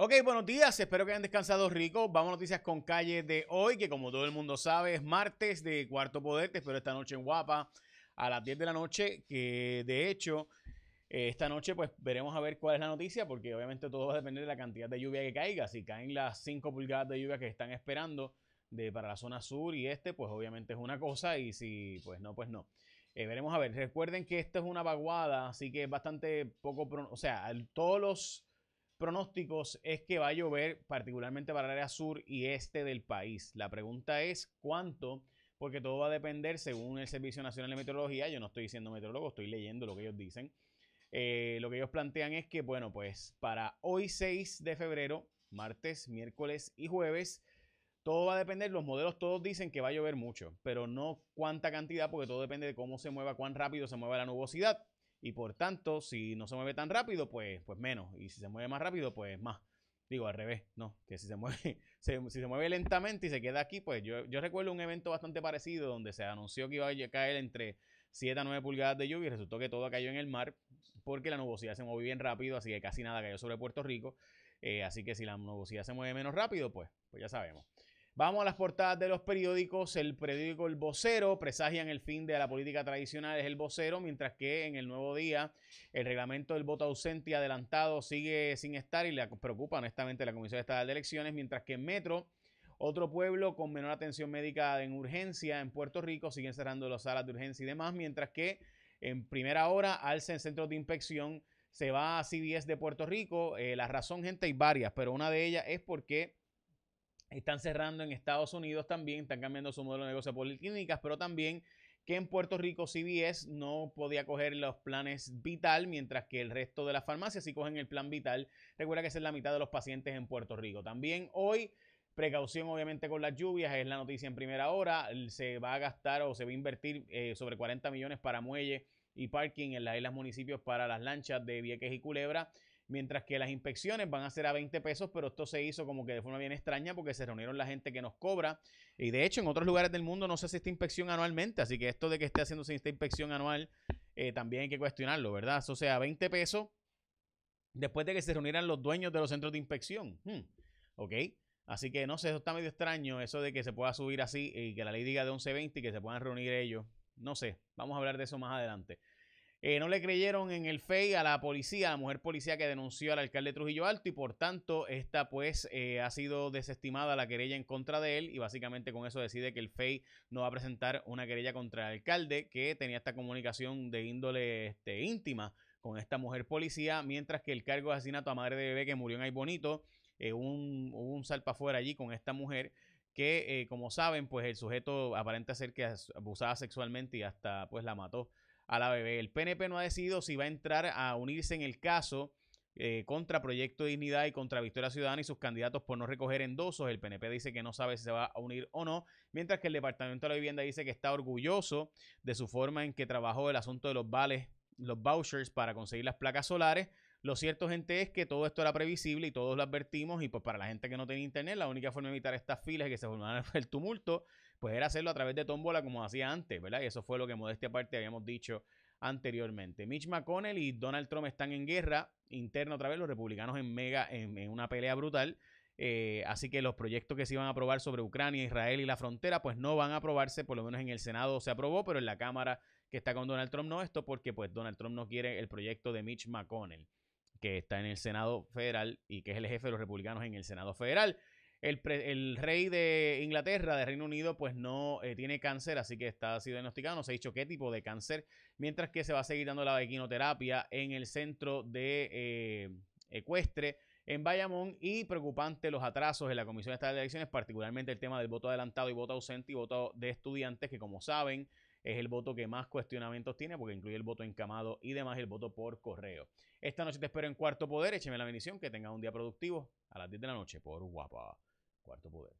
Ok, buenos días, espero que hayan descansado rico. Vamos a noticias con calle de hoy, que como todo el mundo sabe es martes de Cuarto Poder. Te espero esta noche en Guapa a las 10 de la noche, que de hecho eh, esta noche pues veremos a ver cuál es la noticia, porque obviamente todo va a depender de la cantidad de lluvia que caiga. Si caen las 5 pulgadas de lluvia que están esperando de, para la zona sur y este, pues obviamente es una cosa y si pues no, pues no. Eh, veremos a ver. Recuerden que esto es una vaguada, así que es bastante poco, o sea, todos los pronósticos es que va a llover particularmente para el área sur y este del país. La pregunta es cuánto, porque todo va a depender según el Servicio Nacional de Meteorología. Yo no estoy diciendo meteorólogo, estoy leyendo lo que ellos dicen. Eh, lo que ellos plantean es que, bueno, pues para hoy 6 de febrero, martes, miércoles y jueves, todo va a depender, los modelos todos dicen que va a llover mucho, pero no cuánta cantidad, porque todo depende de cómo se mueva, cuán rápido se mueva la nubosidad. Y por tanto, si no se mueve tan rápido, pues, pues menos. Y si se mueve más rápido, pues más. Digo, al revés, no. Que si se mueve, si se mueve lentamente y se queda aquí, pues yo, yo recuerdo un evento bastante parecido donde se anunció que iba a caer entre 7 a 9 pulgadas de lluvia y resultó que todo cayó en el mar porque la nubosidad se movió bien rápido, así que casi nada cayó sobre Puerto Rico. Eh, así que si la nubosidad se mueve menos rápido, pues, pues ya sabemos. Vamos a las portadas de los periódicos. El periódico El Vocero presagian el fin de la política tradicional, es el vocero, mientras que en el nuevo día el reglamento del voto ausente y adelantado sigue sin estar y le preocupa honestamente la Comisión Estatal de Elecciones, mientras que en Metro, otro pueblo con menor atención médica en urgencia en Puerto Rico, siguen cerrando las salas de urgencia y demás, mientras que en primera hora alza en centros de inspección, se va a CBS de Puerto Rico. Eh, la razón, gente, hay varias, pero una de ellas es porque están cerrando en Estados Unidos también, están cambiando su modelo de negocio de policlínicas, pero también que en Puerto Rico CBS no podía coger los planes vital, mientras que el resto de las farmacias sí cogen el plan vital. Recuerda que es la mitad de los pacientes en Puerto Rico. También hoy, precaución obviamente con las lluvias, es la noticia en primera hora. Se va a gastar o se va a invertir eh, sobre 40 millones para muelle y parking en las islas municipios para las lanchas de Vieques y Culebra mientras que las inspecciones van a ser a 20 pesos, pero esto se hizo como que de forma bien extraña porque se reunieron la gente que nos cobra. Y de hecho, en otros lugares del mundo no se hace esta inspección anualmente, así que esto de que esté haciéndose esta inspección anual eh, también hay que cuestionarlo, ¿verdad? O sea, 20 pesos después de que se reunieran los dueños de los centros de inspección. Hmm. Así que no sé, eso está medio extraño, eso de que se pueda subir así y que la ley diga de 11.20 y que se puedan reunir ellos. No sé, vamos a hablar de eso más adelante. Eh, no le creyeron en el FEI a la policía, a la mujer policía que denunció al alcalde Trujillo Alto y por tanto esta pues eh, ha sido desestimada la querella en contra de él y básicamente con eso decide que el FEI no va a presentar una querella contra el alcalde que tenía esta comunicación de índole este, íntima con esta mujer policía, mientras que el cargo de asesinato a madre de bebé que murió en Ay Bonito, eh, un, hubo un salpa fuera allí con esta mujer que como saben pues el sujeto aparenta ser que abusaba sexualmente y hasta pues la mató a la bebé. El PNP no ha decidido si va a entrar a unirse en el caso eh, contra Proyecto de Dignidad y contra Victoria Ciudadana y sus candidatos por no recoger endosos. El PNP dice que no sabe si se va a unir o no, mientras que el Departamento de la Vivienda dice que está orgulloso de su forma en que trabajó el asunto de los vales, los vouchers para conseguir las placas solares. Lo cierto, gente, es que todo esto era previsible y todos lo advertimos. Y pues para la gente que no tiene internet, la única forma de evitar estas filas y que se formaran el tumulto pues era hacerlo a través de tómbola como hacía antes, ¿verdad? Y eso fue lo que modestia aparte habíamos dicho anteriormente. Mitch McConnell y Donald Trump están en guerra interna otra vez, los republicanos en mega, en, una pelea brutal. Eh, así que los proyectos que se iban a aprobar sobre Ucrania, Israel y la frontera, pues no van a aprobarse, por lo menos en el Senado se aprobó, pero en la Cámara que está con Donald Trump no, esto porque pues Donald Trump no quiere el proyecto de Mitch McConnell, que está en el Senado federal y que es el jefe de los republicanos en el Senado federal. El, rey de Inglaterra, de Reino Unido, pues no eh, tiene cáncer, así que está sido diagnosticado, no se ha dicho qué tipo de cáncer, mientras que se va a seguir dando la equinoterapia en el centro de eh, Ecuestre en Bayamón y preocupante los atrasos en la Comisión Estatal de Elecciones, particularmente el tema del voto adelantado y voto ausente y voto de estudiantes, que como saben es el voto que más cuestionamientos tiene porque incluye el voto encamado y demás el voto por correo. Esta noche te espero en Cuarto Poder, écheme la bendición, que tenga un día productivo a las 10 de la noche por Guapa. Cuarto poder.